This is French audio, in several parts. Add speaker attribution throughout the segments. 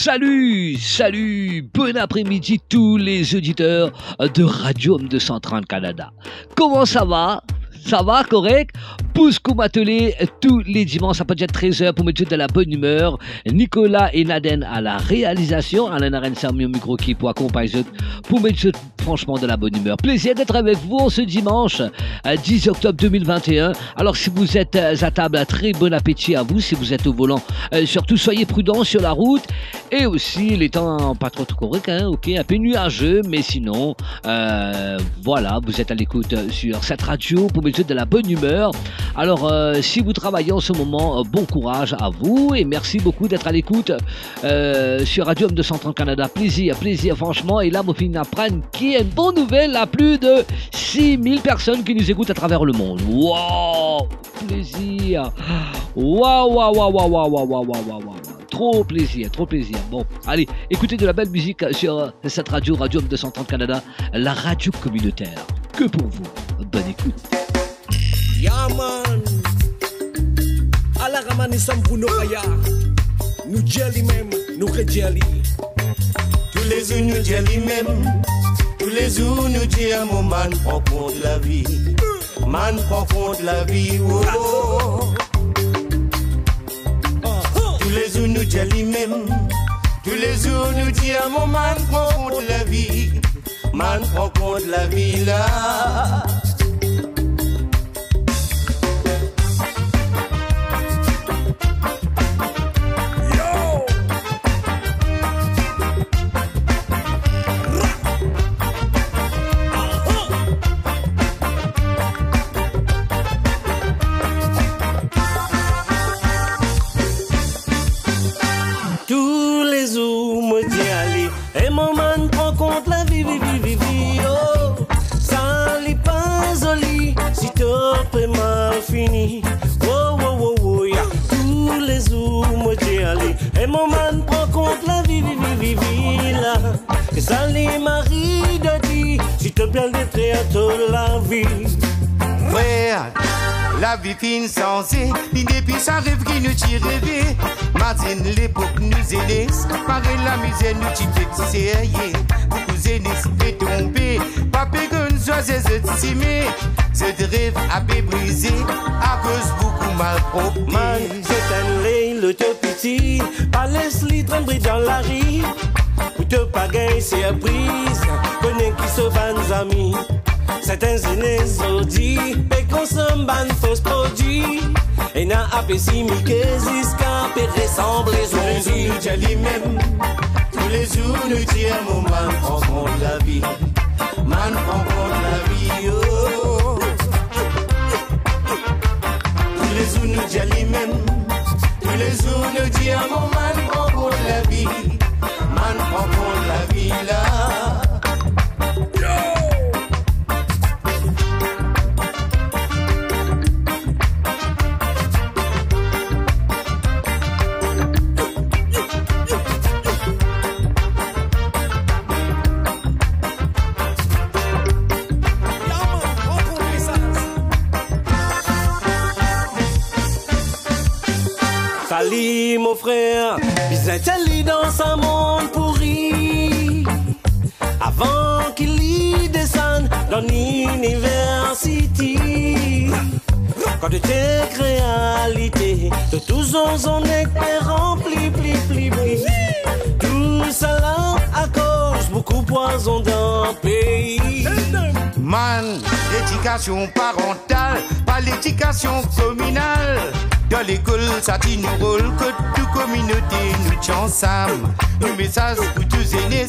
Speaker 1: Salut, salut, bon après-midi tous les auditeurs de Radio Homme 230 Canada. Comment ça va? Ça va, correct? Pousco Matelé, tous les dimanches à partir de 13h pour mettre de la bonne humeur. Nicolas et Naden à la réalisation. Alain Sermi au micro qui pour accompagner pour mettre franchement de la bonne humeur. Plaisir d'être avec vous ce dimanche 10 octobre 2021. Alors si vous êtes à table, très bon appétit à vous. Si vous êtes au volant, euh, surtout soyez prudents sur la route. Et aussi les temps pas trop corrects, hein, ok, un peu nuageux, mais sinon, euh, voilà, vous êtes à l'écoute sur cette radio pour mettre de la bonne humeur. Alors, euh, si vous travaillez en ce moment, euh, bon courage à vous et merci beaucoup d'être à l'écoute euh, sur Radio M230 Canada. Plaisir, plaisir, franchement. Et là, mon film apprenne qui est une bonne nouvelle à plus de 6000 personnes qui nous écoutent à travers le monde. Waouh! Plaisir! Waouh, waouh, waouh, waouh, waouh, waouh, waouh, waouh. Wow. Trop plaisir, trop plaisir. Bon, allez, écoutez de la belle musique sur cette radio, Radio M230 Canada, la radio communautaire. Que pour vous. Bonne écoute.
Speaker 2: Yaman Ala ramani sampuno kaya. Nou djeli mem, nou ke djeli
Speaker 3: Tous les jours nous djeli même. Tous les jours nous djeli man profond de la vie. Man profond de la vie oh, oh. Tous les jours nous djeli même. Tous les jours nous djeli man profond de la vie. Man profond de la vie là.
Speaker 2: Et mon man
Speaker 3: prend compte la vie,
Speaker 2: vie, vie, vie, oh. Ça n'est pas joli, si top est mal fini. Oh, oh, oh, oh. Tous les jours, moi t'y allé. Et mon
Speaker 3: man prend compte la vie, vie, vie, vie, là.
Speaker 2: Et ça marie de dit, si te plaît, d'être à toute la vie.
Speaker 3: Frère, la vie fine sensée, puis depuis ça rêve qui nous tire rêver. Martine, l'époque nous aînés, pareil la misère nous tire sérieux. Beaucoup aînés est tombé, papa que nous soit estimé. Cette rêve a été brisé à cause beaucoup mal propre.
Speaker 2: C'est un le te petit, pas laisse-les trembler dans la rue. Ou te pagaille surprise, connais qui se van amis. Certains inesodi Pekonsom ban fos prodwi E nan apesi mi kezis Kan
Speaker 3: pe resamble zondi Jali men Tous les jours nous tient mon man Prends la vie. Man prends la vie oh. Tous les jours nous jali men Tous les jours nous tient mon man Prends la vie. Man prends compte la vie là.
Speaker 2: Salut mon frère, Bizet dans un monde pourri? Avant qu'il y descende dans l'université. Quand tu es réalité, de tous on est rempli, pli, pli. Tout cela à cause beaucoup poison le pays.
Speaker 3: Man, l'éducation parentale, pas l'éducation communale. Dans l'école, ça dit nous rôle que toute communauté nous tient ensemble. Un message pour tous aînés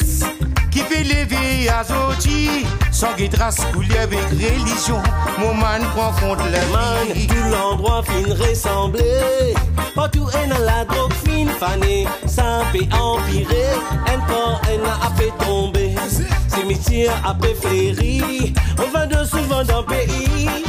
Speaker 3: qui fait lever à Zoti. Sans guédras coulé avec religion, mon man prend compte la
Speaker 2: Man,
Speaker 3: vie.
Speaker 2: tout l'endroit fin ressembler. Partout en a la drogue fine fanée. Ça peut empirer, un corps en a fait tomber. Cimetière a fait fléri. On va de souvent dans le pays.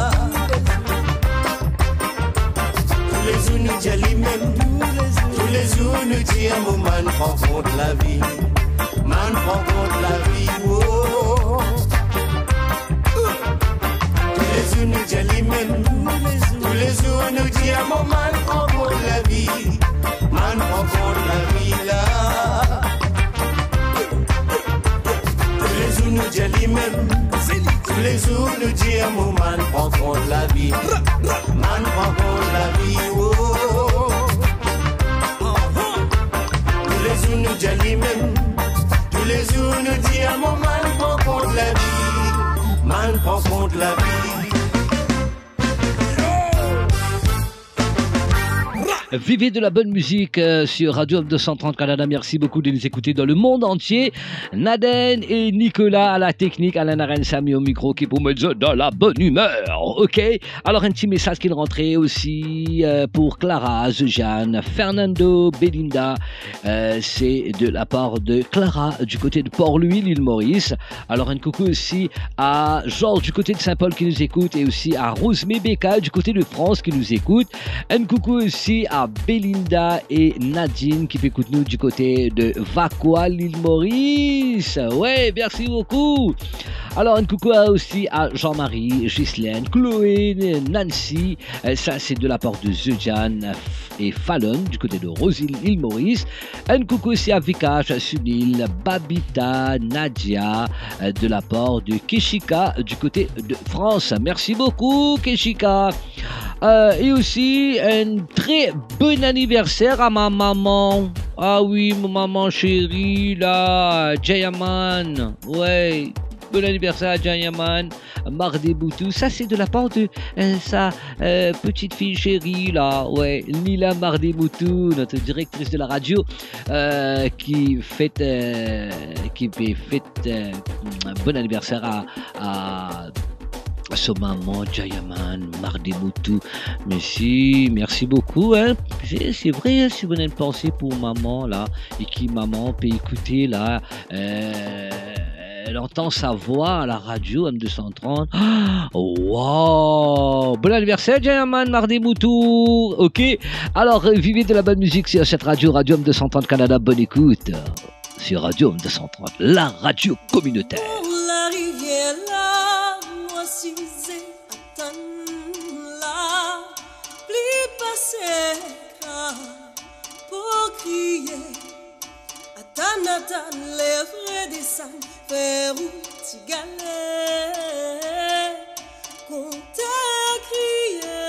Speaker 3: vie, là. les jours nous disons, man, prend compte la vie. Man, prend compte la vie, oh. Tous les jours nous disons lui-même. Tous les jours nous disons, man, prend compte la vie. Man, prend compte la vie, là. Tous les jours nous disons lui-même. Tous les jours nous disons, man, prend compte la vie. Man, prend compte la vie, oh. Tous les jours nous disons lui-même. Tous les jours nous disons, mon man, prend compte la vie. Man, prend compte la vie.
Speaker 1: Vivez de la bonne musique euh, sur Radio 230 Canada. Merci beaucoup de nous écouter dans le monde entier. Naden et Nicolas à la technique, Alain Arène Samy au micro qui pour me dire dans la bonne humeur. Ok Alors un petit message qui est rentré aussi euh, pour Clara, Jeanne, Fernando, Belinda. Euh, C'est de la part de Clara du côté de Port-Louis, l'île Maurice. Alors un coucou aussi à Georges du côté de Saint-Paul qui nous écoute et aussi à Rose Mébeka du côté de France qui nous écoute. Un coucou aussi à Belinda et Nadine qui écoutent nous du côté de Vacoa, l'île Maurice. Ouais, merci beaucoup. Alors, un coucou aussi à Jean-Marie, Ghislaine, Chloé, Nancy. Euh, Ça, c'est de la part de Zujan et Fallon du côté de Rosile, l'île Maurice. Un coucou aussi à Vikash, Sunil, Babita, Nadia, euh, de la part de Keshika du côté de France. Merci beaucoup, Keshika. Euh, et aussi un très bon anniversaire à ma maman. Ah oui, ma maman chérie, là, Jayaman. Ouais. Bon anniversaire à Jayaman, Mardi Boutou. Ça, c'est de la part de euh, sa euh, petite fille chérie, là. Ouais, Lila Mardi Boutou, notre directrice de la radio, qui fête, qui fête un bon anniversaire à son maman, Jayaman, Mardemutu. Merci, merci beaucoup. Hein. C'est vrai, hein, si vous avez une pensée pour maman, là, et qui maman peut écouter, là, euh, elle entend sa voix à la radio M230. Ah, Wow! Bon anniversaire, Jayaman, Mardemutu. Ok? Alors, vivez de la bonne musique sur cette radio, Radio M230 Canada. Bonne écoute. Sur Radio M230, la radio communautaire.
Speaker 4: La rivière seka pokiye ata natan le redesan feru tigale kontakriye.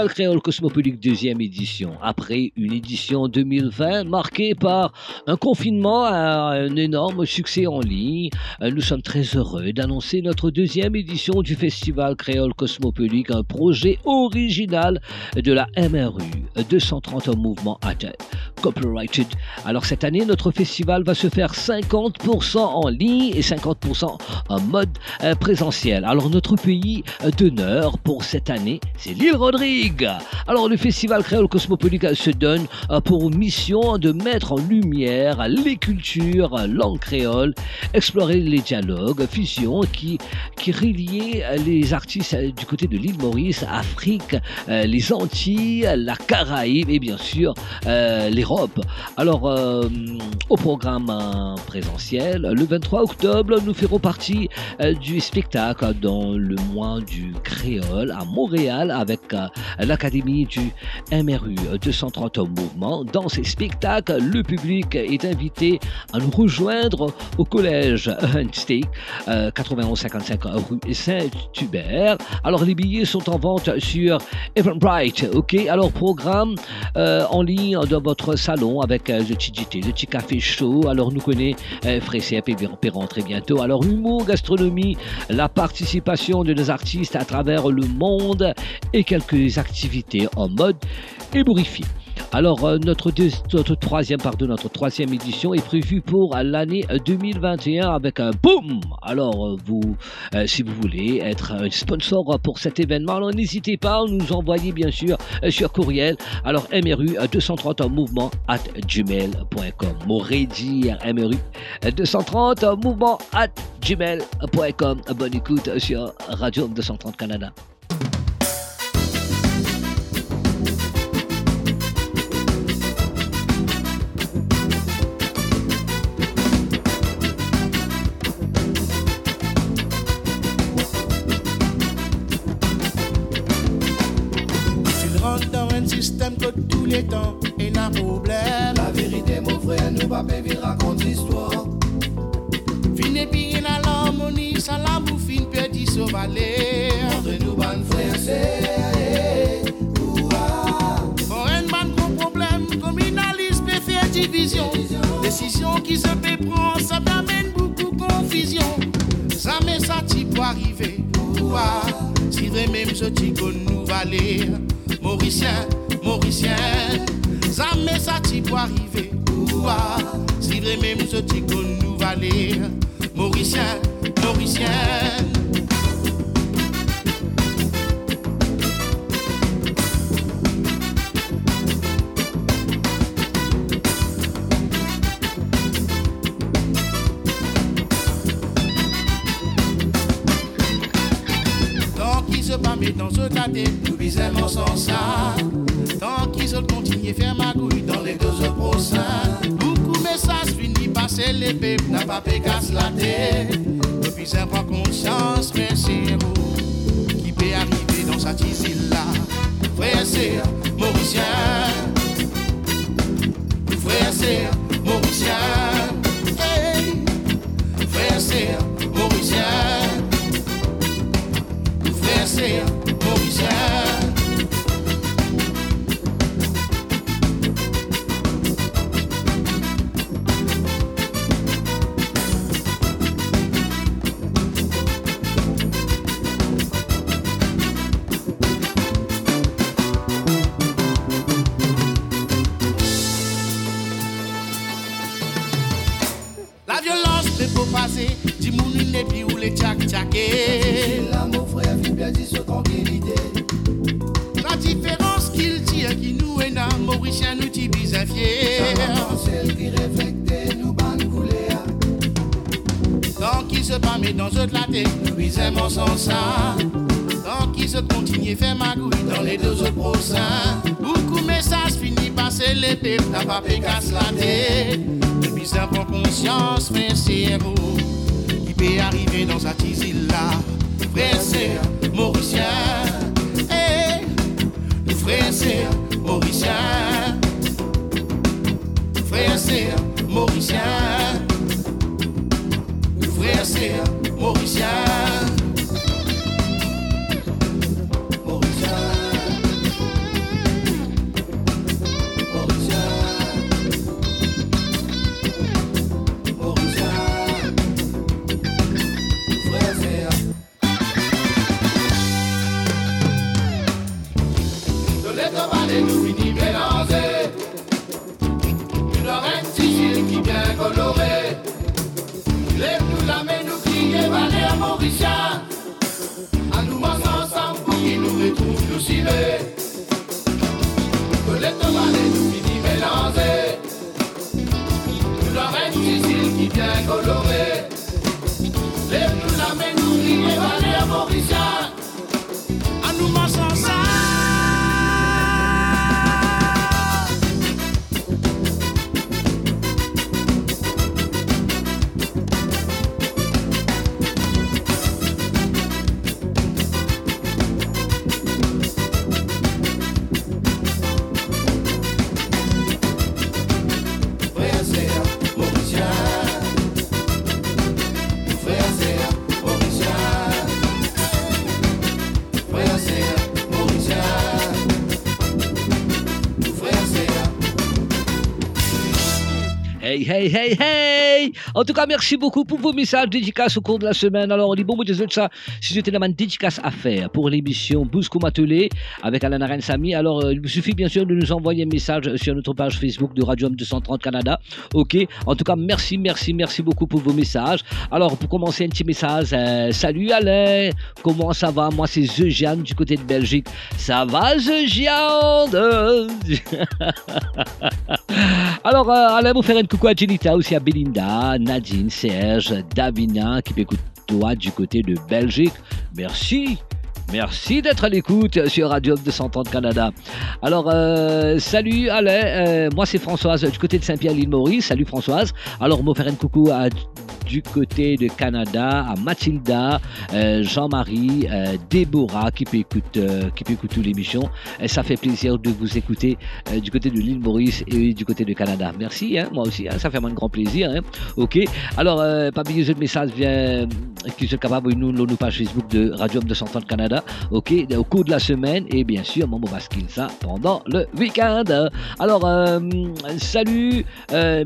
Speaker 1: Festival créole cosmopolitique deuxième édition. Après une édition 2020 marquée par un confinement à un énorme succès en ligne, nous sommes très heureux d'annoncer notre deuxième édition du Festival créole cosmopolitique, un projet original de la MRU, 230 mouvements à copyrighted. Alors cette année, notre festival va se faire 50% en ligne et 50% en mode euh, présentiel. Alors notre pays d'honneur pour cette année, c'est l'île Rodrigue. Alors le festival créole cosmopolitique se donne euh, pour mission de mettre en lumière les cultures, langue créole, explorer les dialogues, fusions qui, qui reliaient les artistes du côté de l'île Maurice, Afrique, euh, les Antilles, la Caraïbe et bien sûr euh, Alors au programme présentiel, le 23 octobre, nous ferons partie du spectacle dans le mois du créole à Montréal avec l'Académie du MRU 230 mouvement. Dans ces spectacles, le public est invité à nous rejoindre au collège Steak, 9155 rue Saint-Hubert. Alors les billets sont en vente sur Eventbrite. Ok, alors programme euh, en ligne dans votre salon avec euh, JT, le petit café chaud. Alors nous connaît euh, Frécep et Perron très bientôt. Alors humour, gastronomie, la participation de nos artistes à travers le monde et quelques activités en mode ébourifié. Alors, euh, notre, notre, troisième, notre troisième édition est prévue pour l'année 2021 avec un boom. Alors, euh, vous, euh, si vous voulez être un sponsor pour cet événement, alors n'hésitez pas à nous envoyer bien sûr sur courriel. Alors, MRU 230 mouvement at gmail.com. M'aurait MRU 230 mouvement at gmail.com. Bonne écoute sur Radio 230 Canada.
Speaker 5: Les temps et n'a problème.
Speaker 6: La vérité, mon frère, nous pas vivre raconte l'histoire.
Speaker 5: Fin et bien à l'harmonie, ça la bouffine petit sauvalé.
Speaker 6: Entre nous, ban frère, c'est.
Speaker 5: Pour un ban gros problème, communaliste peut faire division. Décision qui se fait prendre, ça t'amène beaucoup confusion. Ça met ça, tu peux arriver. Si vrai même ce petit nous valer, Mauricien. Mauricien. Ça met ça tu peux arriver. Ouah, si vrai même ce petit nous valer. Mauricien, Mauricien. Pas fait casse la tête. Depuis ça prend conscience, mais c'est vous qui peut arriver dans cette île-là. Frère, c'est Mauricien. Frère, c'est Mauricien. Hey. Frère, c'est Mauricien. Frère, c'est conscience, mais hey,
Speaker 1: hey, hey En tout cas, merci beaucoup pour vos messages dédicaces au cours de la semaine. Alors, on dit bon, moi, de ça. Si j'étais la dédicace à faire pour l'émission Bousco Matelé avec Alain Arène Samy, alors euh, il vous suffit bien sûr de nous envoyer un message sur notre page Facebook de Radio 230 Canada. Ok En tout cas, merci, merci, merci beaucoup pour vos messages. Alors, pour commencer, un petit message. Euh, salut Alain Comment ça va? Moi, c'est Jeanne du côté de Belgique. Ça va, Jeanne? Alors, euh, Alain, vous faire un coucou à Jenita, aussi à Belinda, Nadine, Serge, Davina, qui m'écoute toi du côté de Belgique. Merci. Merci d'être à l'écoute sur Radio 230 Canada. Alors, euh, salut Alain, euh, moi c'est Françoise du côté de Saint-Pierre-l'Île-Maurice. Salut Françoise. Alors, on faire un coucou à du côté de Canada, à Mathilda, euh, Jean-Marie, euh, Déborah qui peut écouter, euh, qui peut écouter l'émission. ça fait plaisir de vous écouter du côté de l'île Maurice et du côté de Canada. Merci, hein, moi aussi, hein, ça fait un grand plaisir. Hein. Ok, alors, pas oublier le message vient, qui se capable de nous, nous page Facebook de Radio 230 Canada. Ok, au cours de la semaine et bien sûr, mon baskin ça pendant le week-end. Alors, salut, euh,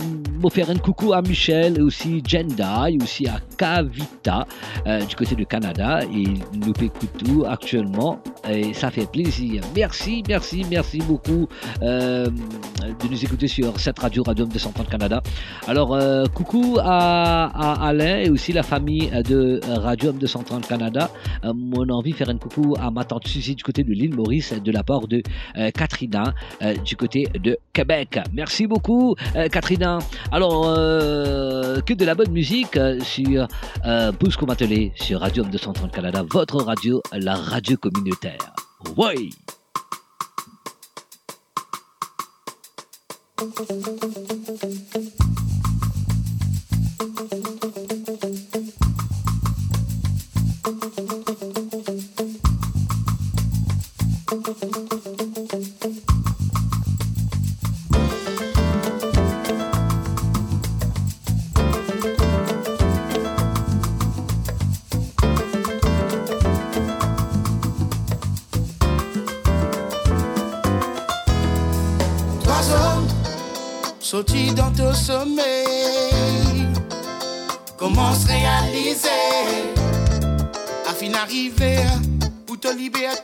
Speaker 1: faire un coucou à Michel et aussi Jenda aussi à Kavita euh, du côté du Canada. Et nous écoutons actuellement et ça fait plaisir. Merci, merci, merci beaucoup euh, de nous écouter sur cette radio, Radio 230 Canada. Alors, euh, coucou à, Alain et aussi la famille de Radio 230 Canada. mon envie de faire un coucou à ma tante Suzy du côté de l'île Maurice, de la part de Katrina du côté de Québec. Merci beaucoup, Katrina. Alors, que de la bonne musique euh, sur euh, Bousco sur Radio 230 Canada, votre radio, la radio communautaire. Oui!
Speaker 5: Sommeil. Comment se réaliser? Afin d'arriver pour te libérer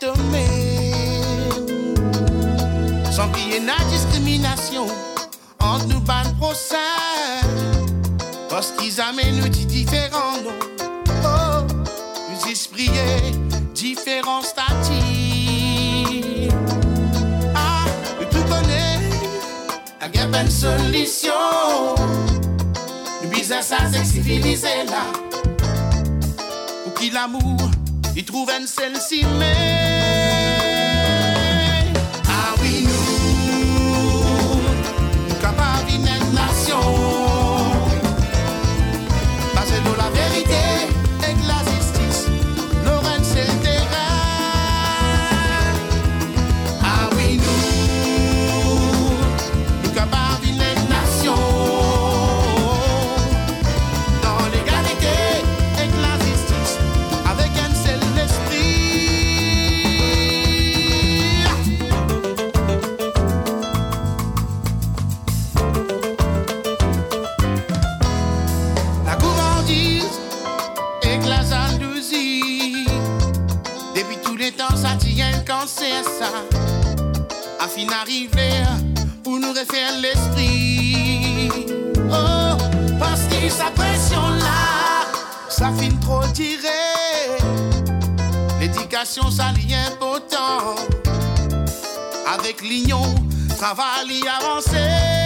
Speaker 5: Sans qu'il y ait la discrimination entre nous ban procès. Parce qu'ils amènent nous différents Oh, nous esprits différents statuts. y a pas de solution. Le business a civilisé là. Pour qui l'amour, il trouve une seule cimée. sè sa A fin arrive Pou nou refè l'esprit. Oh, pas ki sa presyon la Sa fin tro dire L'edikasyon sa li impotant Avèk l'ignon Travali avancer.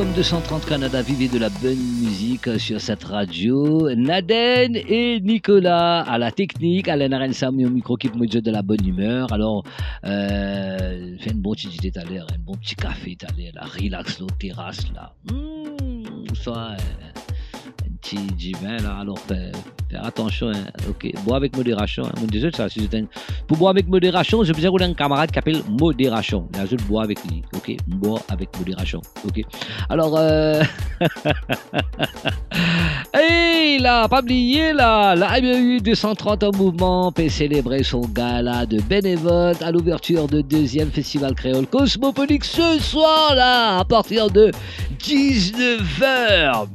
Speaker 1: Homme 230 Canada, vivez de la bonne musique sur cette radio. Naden et Nicolas à la technique, Alain Arensam au micro qui me de la bonne humeur. Alors, euh, fait un bon petit tout à l'heure, un bon petit café tout à l'heure, relax, la terrasse là. Mmh, ça, un petit vin là, alors fait, faire attention, hein. ok, bois avec modération. Hein. Ça, si pour boire avec modération, je besoin un camarade qui appelle modération. Là, je bois avec lui, ok, bois avec modération, ok. Alors, euh... hey, là, pas oublier là, la MU 230 en mouvement peut célébrer son gala de bénévole à l'ouverture de deuxième festival créole cosmopolique ce soir là, à partir de 19h.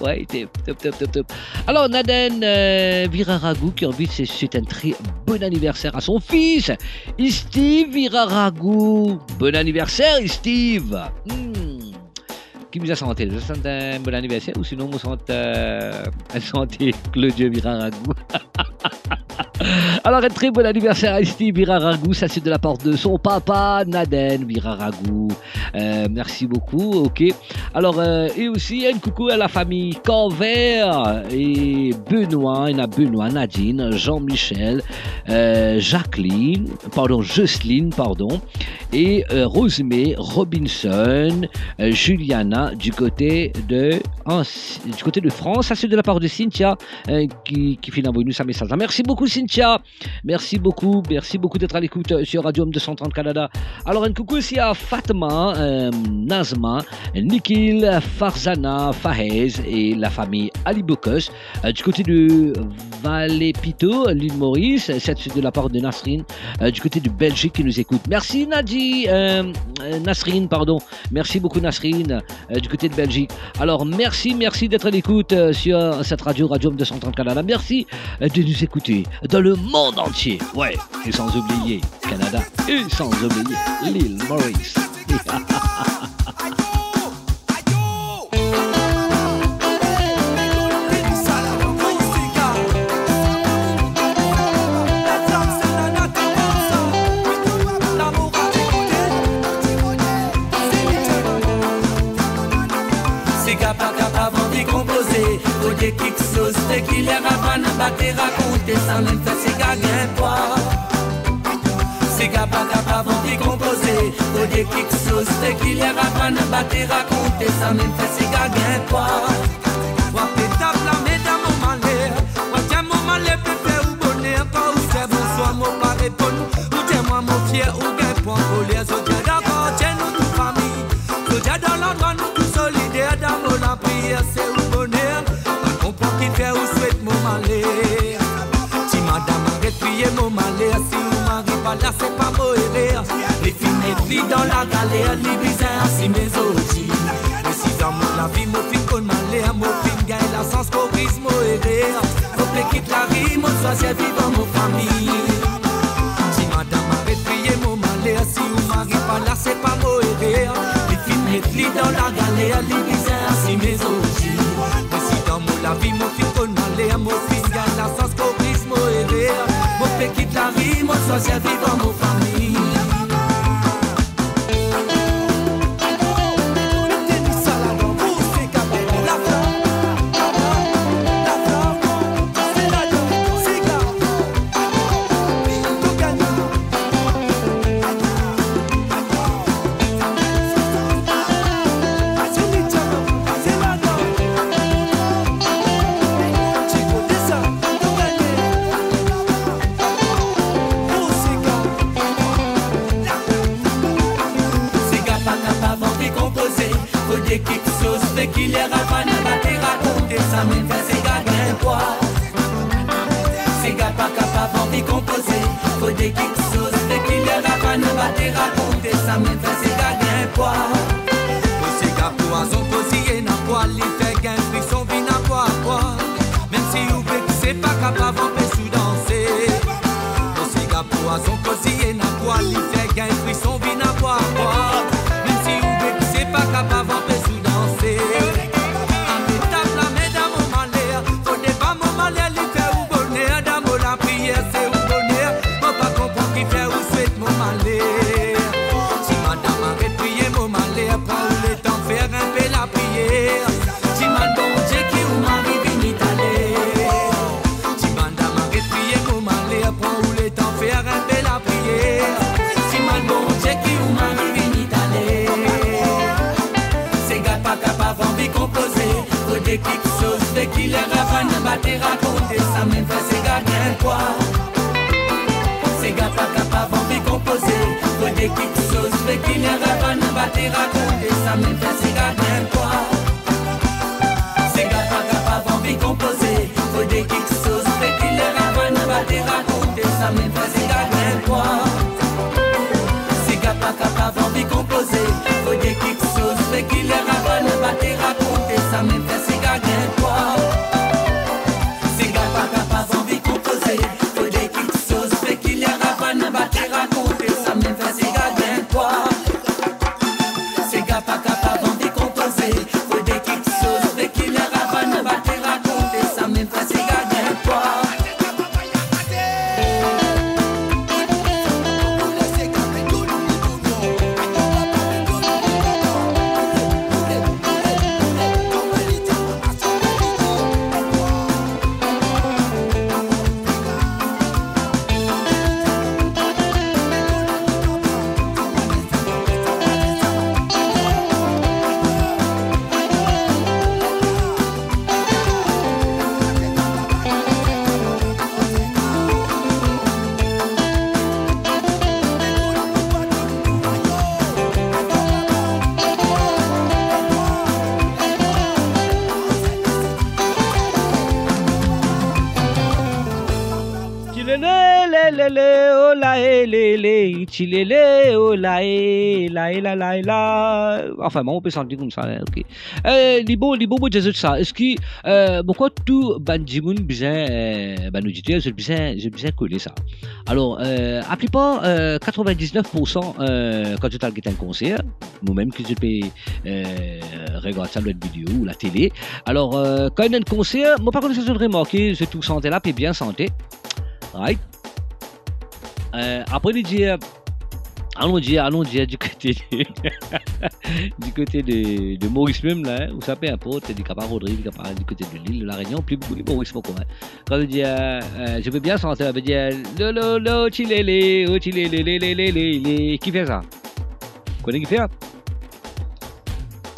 Speaker 1: Ouais, top, top, top, top. Alors, Naden euh, Viraragou qui envie souhaiter un très bon anniversaire à son fils, Steve Viraragou. Bon anniversaire, Steve. Hmm. Qui vous a santé? Vous sentez un bon anniversaire ou sinon vous sentez euh, santé Claudio Viraragou Alors, un très bon anniversaire à Steve Viraragou, ça c'est de la part de son papa, Naden Viraragou. Euh, merci beaucoup, ok. Alors, euh, et aussi un coucou à la famille Canvert et Benoît, il y a Benoît, Nadine, Jean-Michel, euh, Jacqueline, pardon, Jocelyne, pardon, et Rosemée, Robinson, Juliana du côté de du côté de France. Ça, c'est de la part de Cynthia qui, qui fait envoyer sa message. Merci beaucoup, Cynthia. Merci beaucoup. Merci beaucoup d'être à l'écoute euh, sur Radio 230 Canada. Alors, un coucou aussi à Fatma, euh, Nazma, Nikhil, Farzana, Fahez et la famille Ali Bokos. du côté de Valépito, l'île Maurice. C'est de la part de Nasrine. du côté de Belgique qui nous écoute. Merci, Nadi. Nasrine, pardon. Merci beaucoup, Nasrine, du côté de Belgique. Alors, merci, merci d'être à l'écoute euh, sur cette radio, Radio 230 Canada. Merci euh, de nous écouter dans le monde entier. Ouais, et sans oublier Canada, et sans oublier l'île Maurice.
Speaker 7: qu'il y a pas n'a pas te raconter sans même faire ses gagnants poids. C'est capable capable de composer, faut dire quelque chose, c'est qu'il y a pas n'a pas te raconter sans même faire ses gagnants poids. Wa pétable la mesdames au malheur, wa tiens mon malheur peut faire ou bonheur quand ou c'est bonsoir mon pas répondre, ou tiens moi mon fier ou là c'est pas beau erreur Les filles les dans la galère Les bizarres si mes outils Mais si dans mon la vie mon fille qu'on malheur Mon fille gagne la sens qu'au brise mon erreur Faut que quitte la rime Mon soit c'est vivant mon famille. Si madame arrête prier mon malheur Si mon mari pas là c'est pas beau erreur Les filles les dans la galère Les bizarres si mes outils Mais si dans mon la vie vie, mon social
Speaker 1: chilele, oh la, eh, la, la, la. Enfin, bon, on peut sentir comme ça, hein, ok. Euh, les beaux mots de ça. Est-ce que, euh, pourquoi tout, ban, djimoun, bien, euh, ban, auditeur, je bien, je bien coller ça. Alors, euh, à plupart, euh, 99%, euh, quand tu as un concert, nous-mêmes, que je peux, regarder ça, la vidéo ou la télé. Alors, euh, quand il y a un concert, moi, par contre, je remarqué, c'est tout santé là, puis bien santé. Right? Euh, après, il dit, euh, allons dire, allons dire du côté de, du côté de, Maurice même, là, hein, où ça peu importe, du Capar Rodrigue, du côté de l'île, de la Réunion, plus beaucoup Maurice mon copain. Quand il dit, euh, euh, je veux bien sentir, ça veut dire, lo, lo, lo, chilele, oh, chilele, le, le, le, le, le. Qui fait ça? Vous connaissez qui fait ça?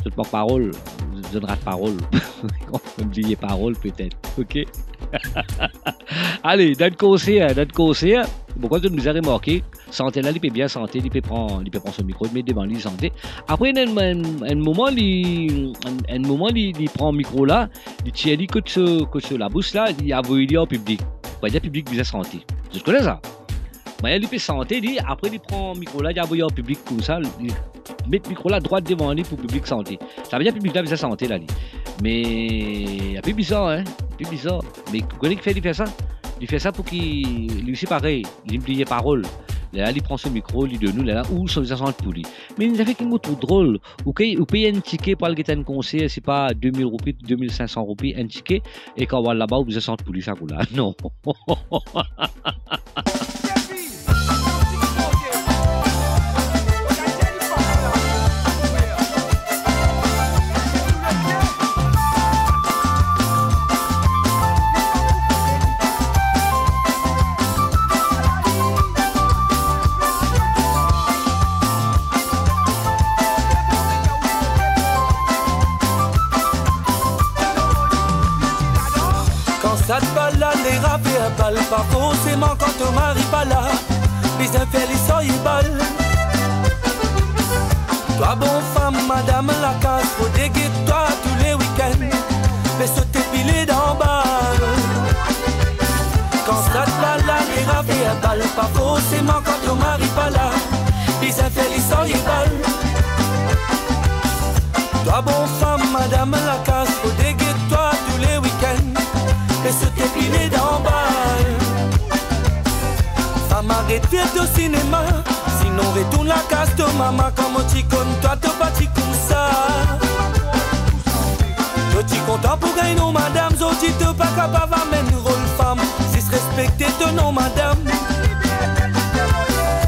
Speaker 1: Je ne porte parole, je donnerai de parole. On oublier parole peut-être, ok? Allez, le concert, dans le concert, pourquoi tu nous as remarqué, santé là, il peut bien santé, il peut prendre, il son micro, il met devant lui santé. Après, un, un- un moment, il, un, moment, il, prend le micro là, il tient dit que ce, que ce, la bouche là, il a envoyé au public. Il dire public bien santé. Je connais ça? Mais il peut santé, il après il prend le micro là, il a envoyé au public comme ça, il met le micro là droit devant lui pour le public santé. Ça veut dire public là, bien santé là. lui. Mais un peu bizarre, hein? Un peu bizarre. Mais vous connaissez qui fait, il fait ça? Il fait ça pour qu'il. Lui aussi pareil, il oublie les paroles. Là, il prend son micro, il donne nous, là, là, ou son visage pour lui. Mais il a fait quelque chose de drôle. Ou qu'il paye un ticket pour aller un concert, c'est pas 2000 roupies, 2500 roupies, un ticket, et quand on va là-bas, vous sent pour lui, ça, là. Non.
Speaker 7: pas forcément quand ton mari pas là. Les infelices sont y balle. Toi, bon femme, madame la casse, faut déguer toi tous les week-ends. Mais sauter pilé d'en bas. Quand ça te balade, les rap et un balle, pas forcément quand ton mari pas là. Les infelices sont y De au cinéma, sinon retourne la casse de maman. Comme tu toi te bâtis comme ça? Pour gagner non madame, tu te pas capable mettre rôle femme, si se respecter non madame.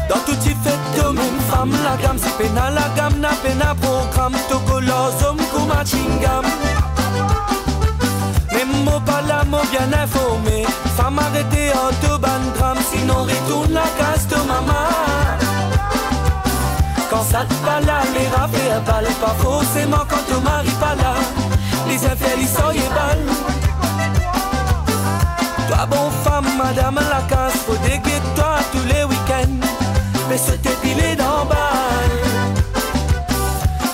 Speaker 7: Dans tout tu fais de même femme, la gamme pénal, la gamme n'a pena programme, comme un. Même mot pas la mot bien informé. Femme arrêtée en Sinon retourne la casse de maman Quand ça te balade les rap et un balle Pas forcément quand ton mari pas là Les infelices sont y balle Toi bon femme madame la casse Faut déguer toi tous les week-ends. Mais se t'épiler d'en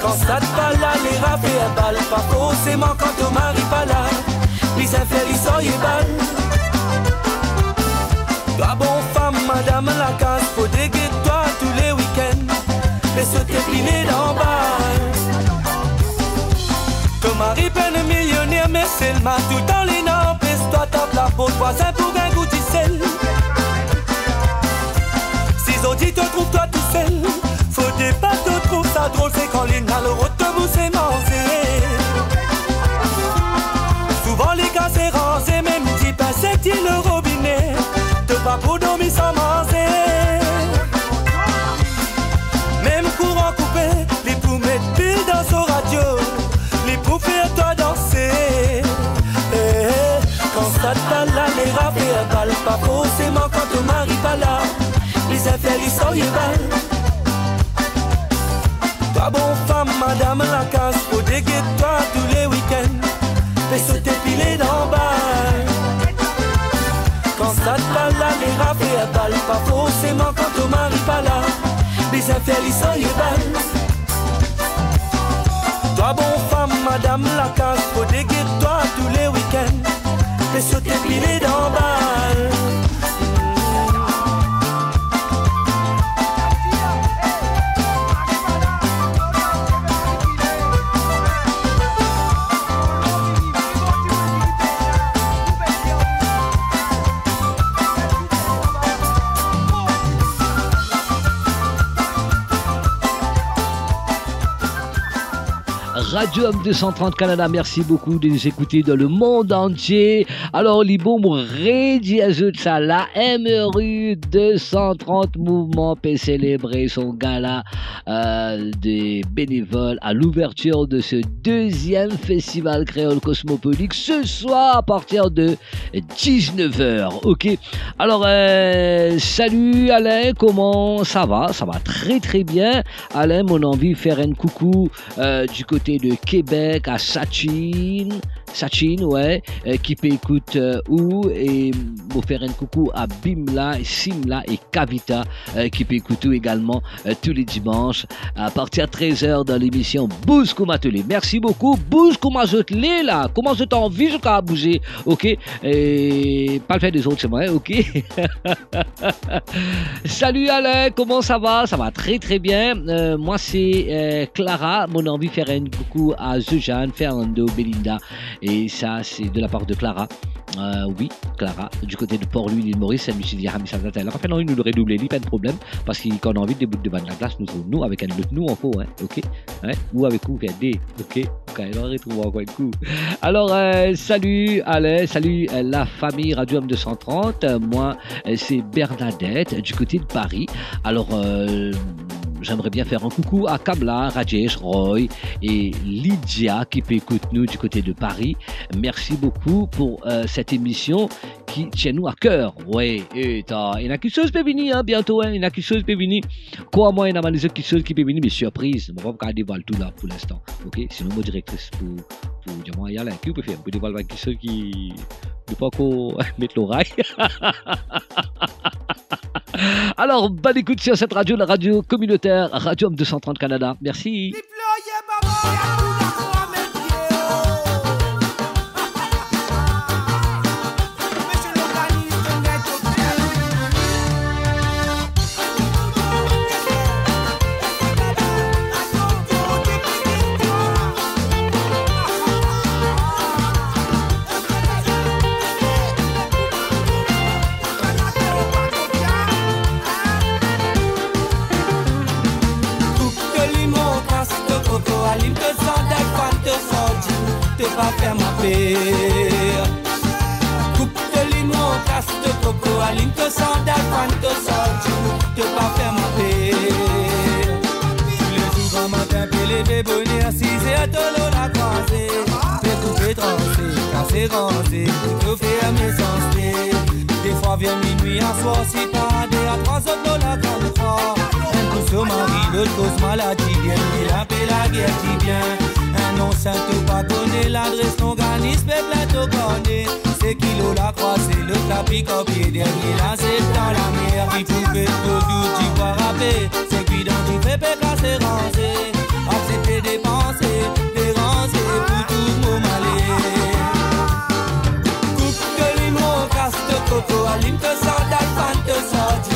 Speaker 7: quand ça te balade, les rap et un balle Pas forcément quand ton mari pas là Les infelices sont y balle Toi bon femme, madame la casse Faut déguer toi tous les week-ends. Et se décliner d'en bas. Ton mari peine millionnaire mais c'est le mal Tout dans les normes, pèse-toi tape la peau Voisin pour un goût du sel. Si Zodi te trouve toi tout seul. Faut des pas te trouve ça drôle C'est quand les n'a le retour c'est balle toi bon femme, madame la casse, faut déguer toi tous les week-ends. Et se t'épiler d'en bas. Quand ça te balade, les rap et un balle Pas forcément quand ton mari pas là. Les sont Toi bon femme, madame la casse, faut déguer
Speaker 1: Radio Homme 230 Canada. Merci beaucoup de nous écouter dans le monde entier. Alors, Libom Redi ça, la MRU 230 Mouvement peut célébrer son gala euh, des bénévoles à l'ouverture de ce deuxième festival créole cosmopolitique ce soir à partir de 19h. Ok? Alors, euh, salut Alain, comment ça va? Ça va très très bien. Alain, mon envie de faire un coucou euh, du côté de Québec à Sachin. Sachin, ouais, euh, qui peut écouter euh, où et vous faire un coucou à Bimla, Simla et Kavita euh, qui peut écouter également tous les dimanches à partir de 13h dans l'émission Bouge Merci beaucoup, Bouge là, comment je t'en envie jusqu'à bouger, ok, et pas le faire des autres, c'est moi, hein, ok? Salut Alain, comment ça va? Ça va très très bien. moi c'est Clara, mon envie de faire un coucou à Zujane, Fernando, Belinda et ça, c'est de la part de Clara. Euh, oui, Clara, du côté de Port-Louis, l'île Maurice, elle me dit Hamis Alors, enfin, non, il nous le redoublé, pas de problème, parce qu'on a envie de bouts de de la glace, nous, nous, avec un autre nous, en faux, hein, ok hein? Ou avec vous, des, ok Ok, on retrouve encore un coup. Alors, euh, salut Alain, salut euh, la famille Radio Homme 230. moi, c'est Bernadette, du côté de Paris. Alors, j'aimerais bien faire un coucou à Kamla, Rajesh, Roy et Lydia qui peut écouter nous du côté de Paris. Merci beaucoup pour euh, cette émission qui tient nous à cœur. Oui, et il y a quelque chose peut venir hein, bientôt. Hein, il y a quelque chose peut venir. Quoi, moi, il y a quelque chose qui peut venir, mais surprise. Ne vais pas dévoiler tout là pour l'instant. Ok, sinon, mon directrice pour, pour dire, moi, il y a là, qui peut faire On peut dévoiler quelque qui. Ne pas qu'on mette l'oreille. Alors, bonne écoute sur cette radio, la radio communautaire, Radio Homme 230 Canada. Merci.
Speaker 7: Pas faire ma paix. Coupe de limon, casse de coco, aline te sandal, fan te sorti, te pas faire ma paix. Tous les jours, matin, lever bonheur, si c'est à l'eau la croisée. Fais couper, trancher, casser, ranger, tout faire mes sens Des fois vient minuit, un soir, si pas des à trois autres, l'eau la grande croix. Un coup sur mari, l'autre cause maladie, bien, il a la guerre, qui vient non tout pas connaît l'adresse l'organisme est plein au connaît C'est kilo la croix, c'est le tapis copier Dernier là c'est dans la mer Qui pouvait tout tout tu vois rapper. C'est qui dans fais péca c'est rancé Accepter dépenser, déranger pour tout mon malé Coupe de limon, casse de coco Alime te sandal, fan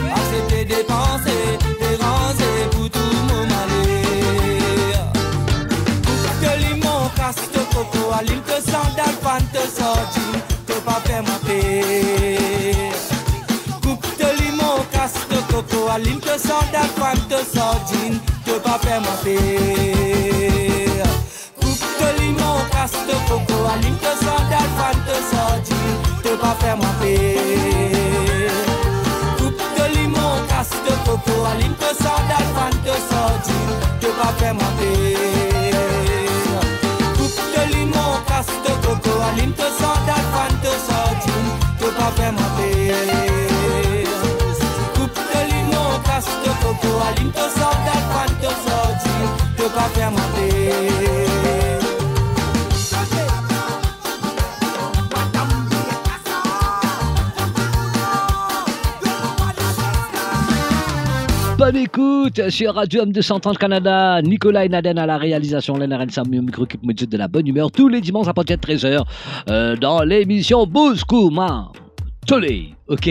Speaker 7: te sandal, fan te sorti, koko Aline te sort d'Alphane te sortir Te fè monter. Coupe de limon, casse de coco Aline te sort d'Alphane te Te fè monter. Coupe de limon, casse de coco Aline te sort d'Alphane te sortir Te monter.
Speaker 8: Bonne écoute sur Radio M 230 Canada. Nicolas et Naden à la réalisation. L'NRN Samu au micro qui me de la bonne humeur tous les dimanches à partir de 13h euh, dans l'émission Bouscouma. Tolé, ok?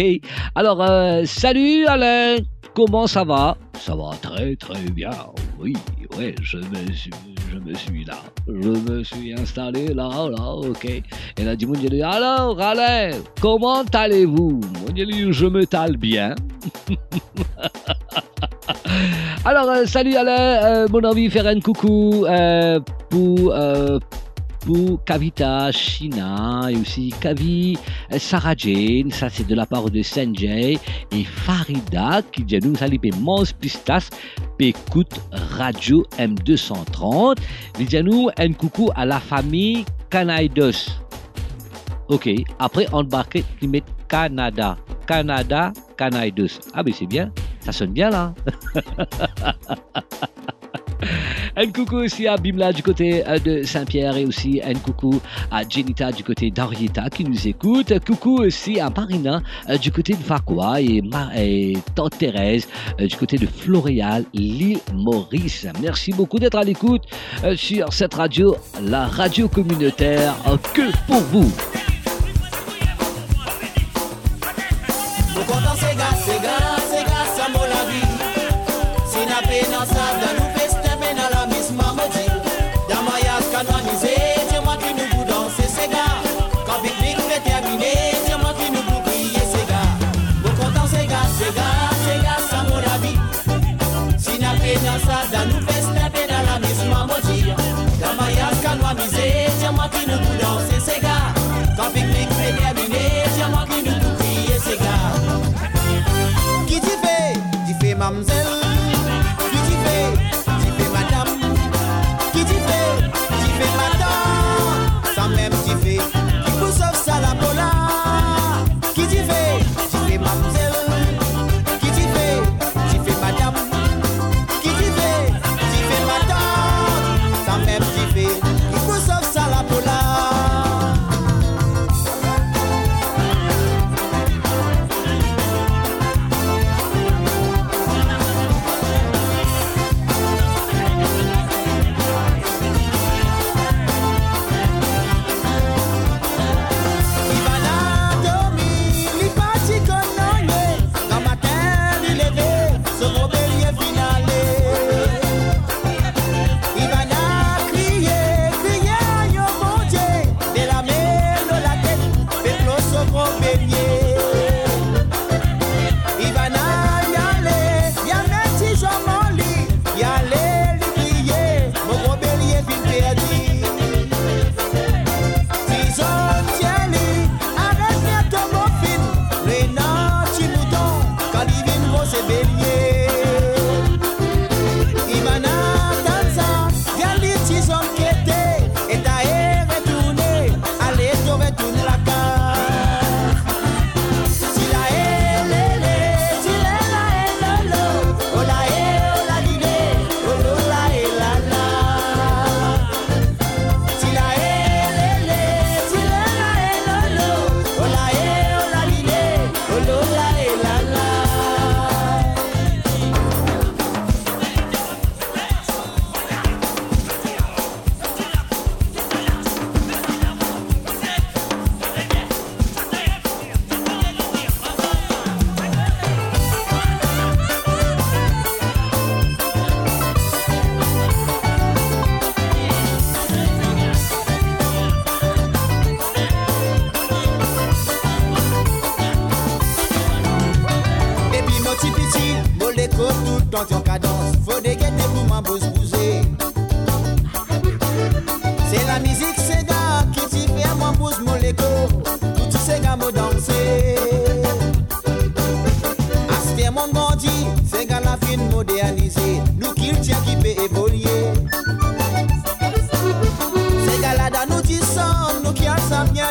Speaker 8: Alors, euh, salut Alain, comment ça va? Ça va très très bien, oui, ouais, je me suis, je me suis là, je me suis installé là, là, ok. Et là, du monde, dit, alors Alain, comment allez-vous? Dit, je me tale bien. Alors, euh, salut Alain, euh, mon faire un coucou euh, pour, pour Kavita, Shina et aussi Kavi, Sarah Jane, ça c'est de la part de Sanjay et Farida qui dit nous saluer Mons Pistas, écoute Radio M230. Il dit nous un coucou à la famille Canaidos. Ok, après on embarque, ils mettent Canada. Canada, Canaidos. Ah ben c'est bien. Sonne bien là. Un coucou aussi à Bimla du côté euh, de Saint-Pierre et aussi un coucou à Jenita du côté d'Arieta qui nous écoute. Coucou aussi à Marina euh, du côté de et, et Tante Thérèse euh, du côté de Floréal, l'île Maurice. Merci beaucoup d'être à l'écoute sur cette radio, la radio communautaire que pour vous.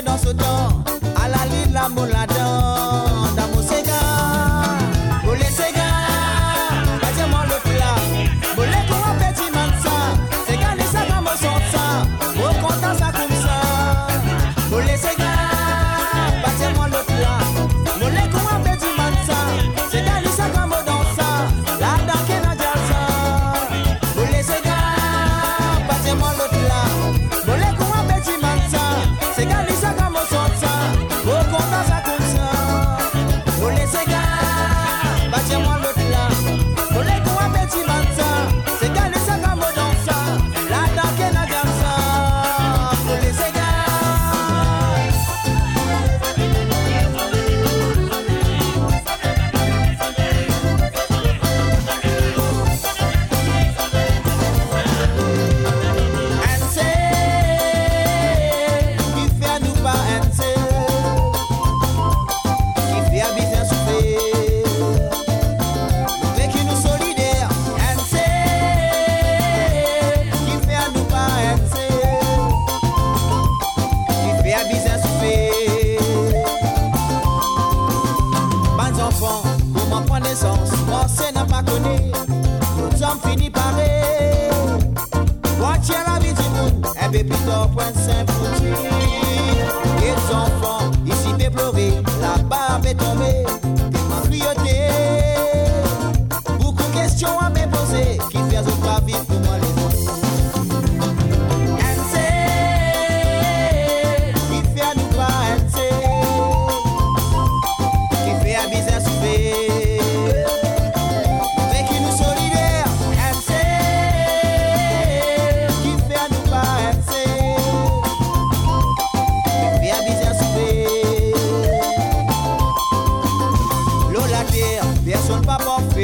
Speaker 8: dans ce temps, à la lille la mola.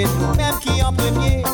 Speaker 8: c'est Même qui en premier.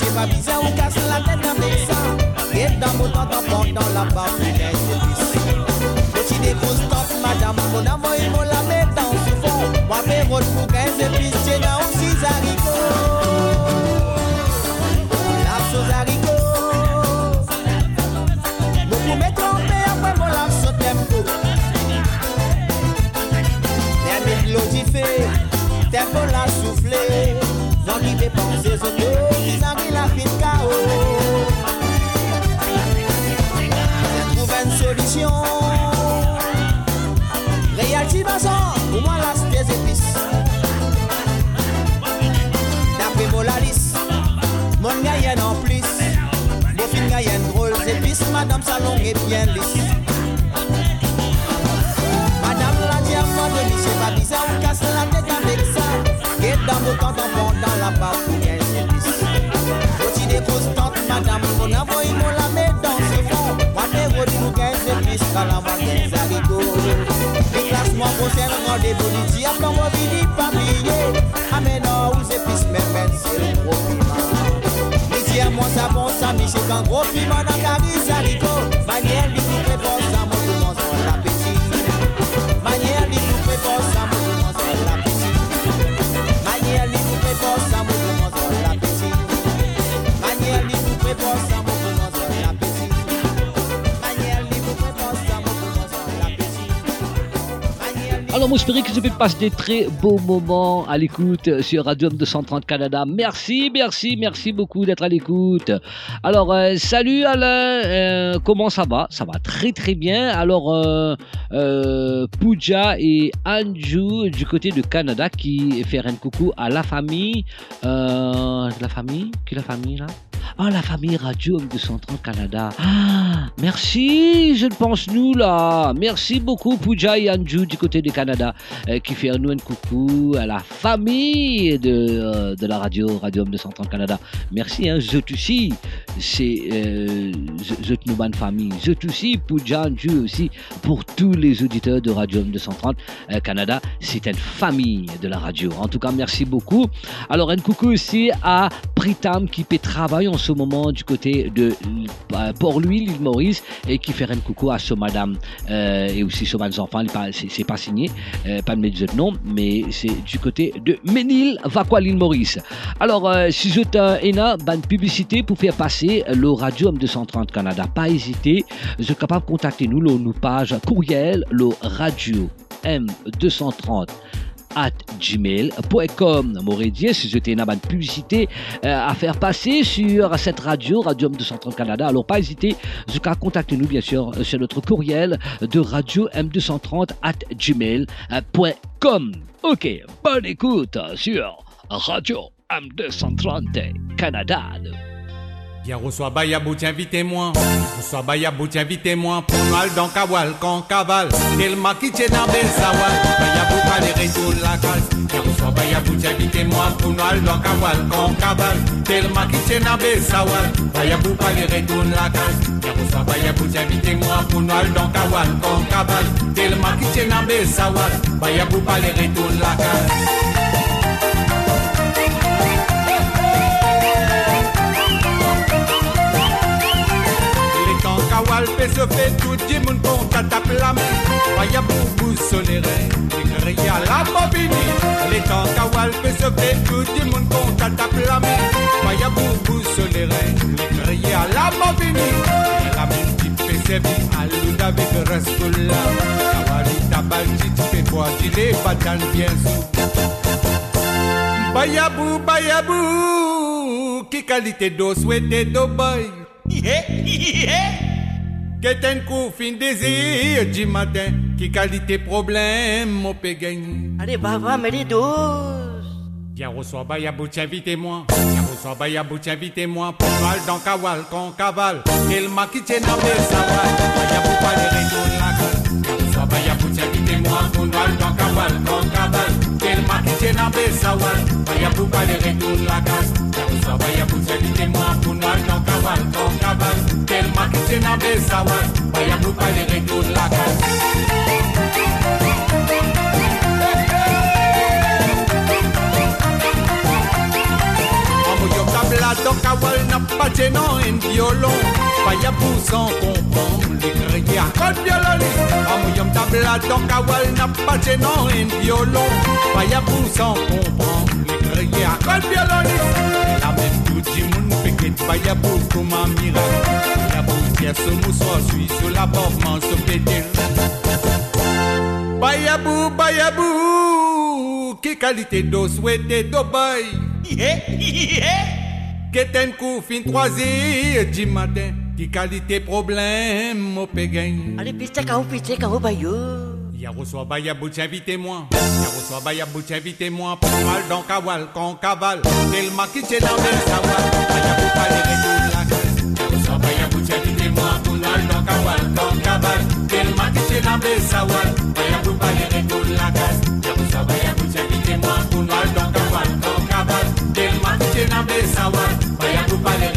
Speaker 8: J'ai pas visé au casse la tête avec ça. Et dans mon temps, t'emporte dans la barre. Madame Salon est bien lisse. Madame la diamant de Babisa, on casse la tête avec ça. Qu'est dans mon temps d'enfant dans la papouille, c'est lisse. Aussi des constantes, Madame, la met dans ce fond. Wate pis kalama kenze rigo. Les classements concernent rendez-vous d'ici, après on vit du pavillé. Amen, on ouse pis, mais même le gros. Sa mi chek an gro fi man an ta rizariko Vanyen vi ki
Speaker 1: Alors, moi, j'espère que vous avez passé des très beaux moments à l'écoute sur Radium 230 Canada. Merci, merci, merci beaucoup d'être à l'écoute. Alors, euh, salut Alain, euh, comment ça va? Ça va très très bien. Alors, euh, euh Pooja et Anju du côté de Canada qui fait un coucou à la famille. la famille? Qui la famille là? Ah, la famille Radio 230 Canada. Ah, merci, je pense, nous, là. Merci beaucoup, Pooja et Anju, du côté de Canada euh, qui fait un coucou à la famille de, euh, de la radio Radio M230 Canada. Merci, hein, je aussi. C'est euh, nous famille. Pooja, Anju aussi pour tous les auditeurs de Radio M230 euh, Canada. C'est une famille de la radio. En tout cas, merci beaucoup. Alors, un coucou aussi à Pritam qui fait travail en ce moment du côté de Port-Louis, l'île Maurice, et qui fait un coucou à ce madame et aussi ce mes enfants. C'est pas signé, euh, pas de mettre de nom, mais c'est du côté de Ménil, Vaqua, l'île Maurice. Alors, euh, si avez une bonne publicité pour faire passer le Radio M230 Canada, pas hésiter, êtes capable de contacter nous, le, nous page courriel, le radio M230 at gmail.com. Dit si j'étais une bonne publicité euh, à faire passer sur cette radio, Radio M230 Canada. Alors pas hésiter, jusqu'à contacter nous bien sûr sur notre courriel de radio M230 at gmail.com. Ok, bonne écoute sur Radio M230 Canada.
Speaker 9: Bien reçoit Bayabou, tiens invitez-moi. Reçoit Bayabou, tiens invitez-moi. Pour mal dans Kawal, quand. Tellement qui tient dans Belsawal. Bayabou, pas les retours la case. Bien reçoit Bayabou, tiens invitez-moi. Pour mal dans Kawal, quand. Tellement qui tient dans Belsawal. Bayabou, pas les retours la case. Bien reçoit Bayabou, tiens invitez-moi. Pour mal dans Kawal, quand. Tellement qui tient dans Belsawal. Bayabou, pas les retours la case. Fait se tout le monde compte à tape la main. Vaya boubou soléré, écrit à la bobini. Les temps Kawal fait se tout le monde compte à tape la main. Vaya boubou soléré, écrit à la bobini. La même type fait servir à l'oud avec le reste là. Kawali tabalji, tu fais boire, tu les batan bien sous. Bayabou, bayabou, souhaité d'eau boy. Yeah, yeah. Que ten coup fin désir du matin, qui qualité problème, mon peut gagner.
Speaker 10: Allez, va, va, mets les doses.
Speaker 9: Bien reçoit Bayabou, tiens, invitez-moi. Bien reçoit Bayabou, tiens, invitez-moi. Pour mal dans Kawal. Il m'a quitté dans. Bayabou, pas les retours la gueule. Bien invitez-moi. Pour mal dans Kawal. bezauan Baia bukare getu lakaz. Gauza baia putzen dite moakunan Nokabal, nokabal Termak izena bezauan Baia bukare getu lakaz Baia bukare lakaz. Kawal n'a pas gênant un violon. Faya pour sans comprendre les criers à code violoniste Amouyom tabla donc kawal n'a pas gênant un violon. Sans comprendre les criers à code violoniste La même tout le monde fait que Faya pour comme un miracle Faya pour dire ce moussoir suis sur la porte man se péter Bayabou, bayabou, qui qualité d'eau souhaité d'eau boy Yeah, yeah que ten coup fin troisième du matin, qui qualité problème au pégain.
Speaker 10: Allez, piste kao, piste kao, bayo.
Speaker 9: Ya reçoit Bayabou, invitez-moi. Ya reçoit Bayabou, invitez-moi. Pour mal dans Kawal, cavale. Tellement qui tient dans le sawal. Bayabou, pas les retours la case. Ya reçoit Bayabou, invitez-moi. Pour mal dans Kawal, cavale. Tellement qui tient dans le sawal. Dans le sawal.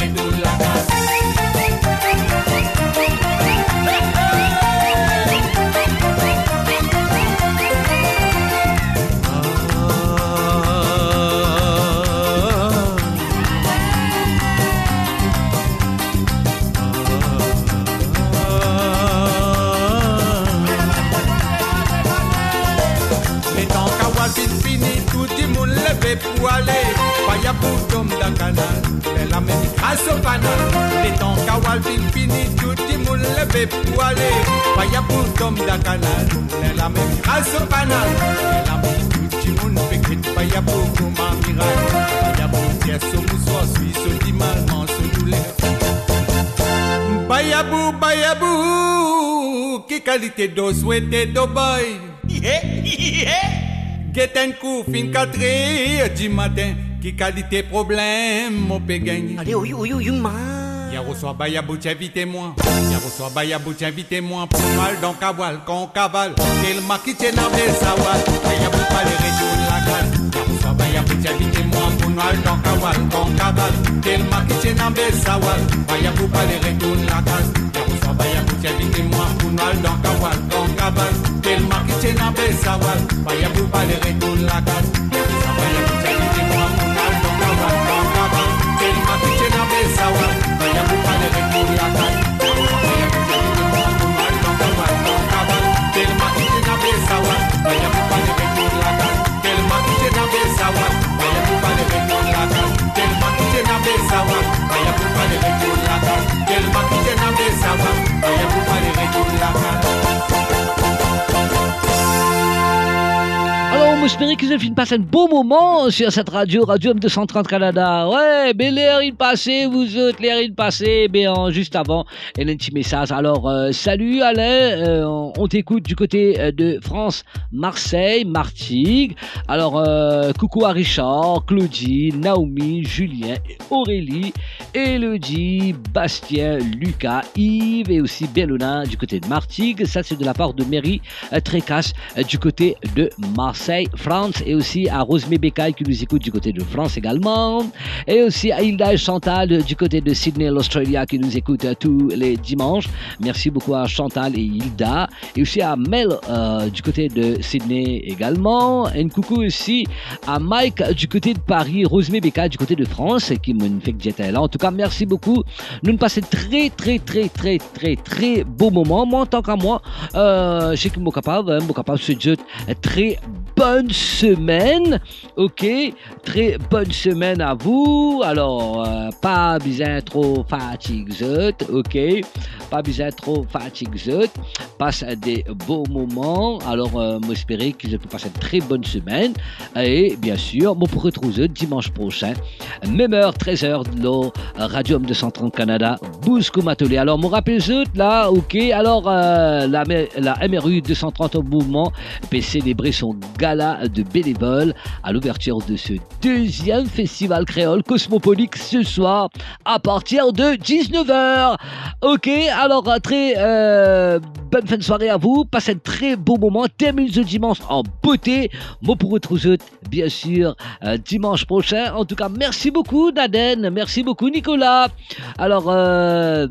Speaker 9: Qui qualité d'eau souhaité d'eau boy. Yeah. Geten kou fin katre di matin. Ki qualité problème mon pe gagner
Speaker 10: Allez, oui, oui, oui, man.
Speaker 9: Y'a reçoit baya bout invitez-moi. Y'a reçoit baya bout invitez-moi. Pour mal dans kawal kon kaval Quel maki tien na besawal Baya bout pas les retour la cal Y'a reçoit baya bout invitez-moi. Pour mal dans kawal kon kaval Quel maki tien na besawal Baya bout pas les retour la cal Y'a reçoit baya bout invitez-moi Pour mal dans kawal kon kaval Quel maki tien na besawal Baya bout pas les retour la cal Y'a reçoit baya bout invitez-moi Pour mal dans kawal kon kaval Quel maki tien na besawal Baya bout pas cal
Speaker 1: Alors, on espérait que un beau moment sur cette radio, Radio M230 Canada. Ouais, ben l'air il passait, vous autres, l'air il passait, ben juste avant, un petit message. Alors, euh, salut Alain, euh, on t'écoute du côté euh, de France, Marseille, Martigues. Alors, euh, coucou à Richard, Claudie, Naomi, Julien, et Aurélie, Elodie, Bastien, Lucas, Yves et aussi Bellona du côté de Martigues. Ça, c'est de la part de Mary euh, Trécasse euh, du côté de Marseille, France. Et aussi à Rosemée Becaille qui nous écoute du côté de France également. Et aussi à Hilda et Chantal du côté de Sydney, l'Australia qui nous écoute euh, tous les dimanches. Merci beaucoup à Chantal et Hilda. Et aussi à Mel du côté de Sydney également. Et un coucou aussi à Mike du côté de Paris, Rosemée Becaille du côté de France qui me fait que j'étais là. En tout merci beaucoup. Nous passons très, très, très, très, très, très beau moment. Moi, en tant qu'à moi, euh, mon capable, hein, mon capable se dit très bonne semaine. Ok, très bonne semaine à vous. Alors, euh, pas besoin trop fatigué. Ok, pas besoin trop fatigué. Passe des beaux moments. Alors, euh, m'espérer que je peux passer une très bonne semaine. Et bien sûr, on pourrait retrouver dimanche prochain, même heure, 13h, de l'eau, Radio Homme 230 Canada, Bouscoum Atelier. Alors, mon rappel là, ok. Alors, euh, la, la MRU 230 au mouvement peut célébrer son de bénévoles à l'ouverture de ce deuxième festival créole cosmopolique ce soir à partir de 19h. Ok, alors très euh, bonne fin de soirée à vous. Passez un très beau moment. Termine ce dimanche en beauté. Moi pour retrouver bien sûr euh, dimanche prochain. En tout cas, merci beaucoup Naden. Merci beaucoup Nicolas. Alors... Euh,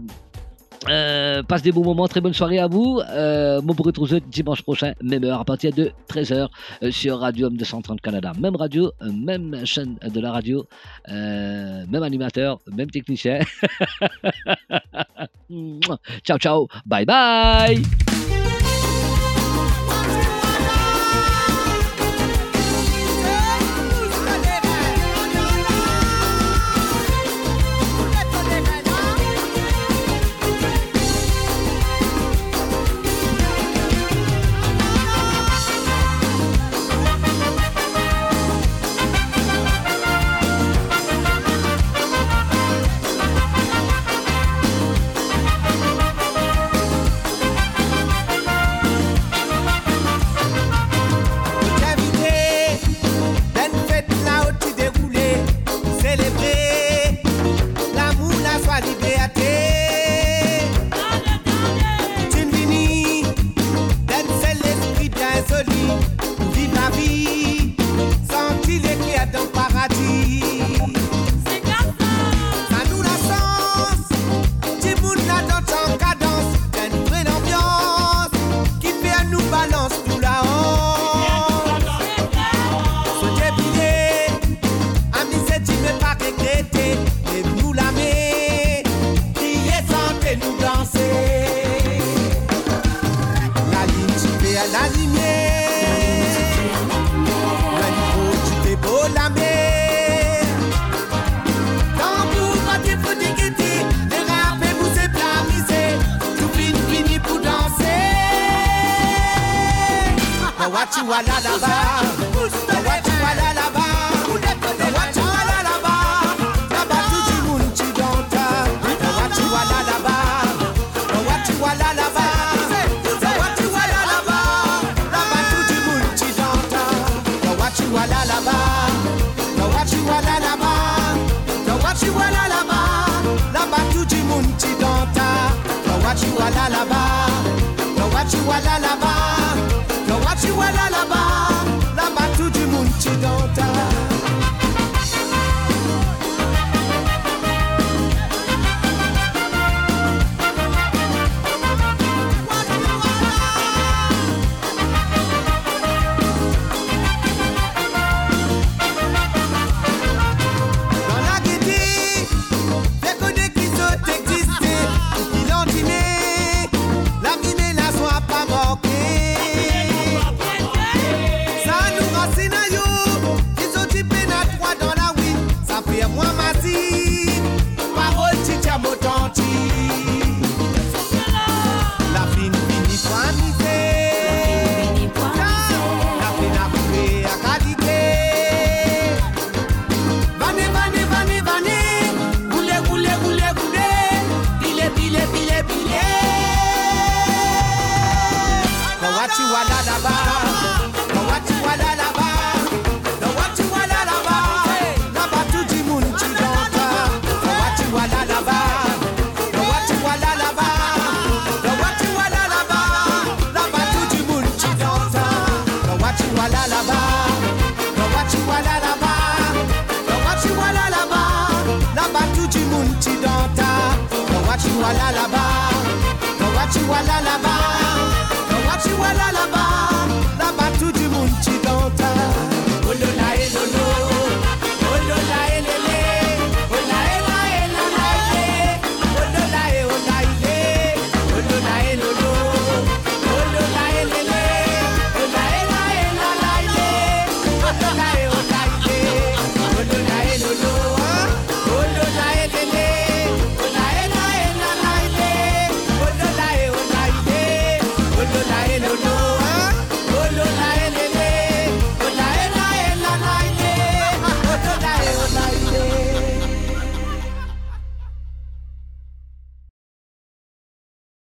Speaker 1: euh, passe des bons moments, très bonne soirée à vous. Euh, mon pour dimanche prochain, même heure, à partir de 13h euh, sur Radio Homme 230 Canada. Même radio, euh, même chaîne de la radio, même animateur, même technicien. ciao, ciao, bye bye.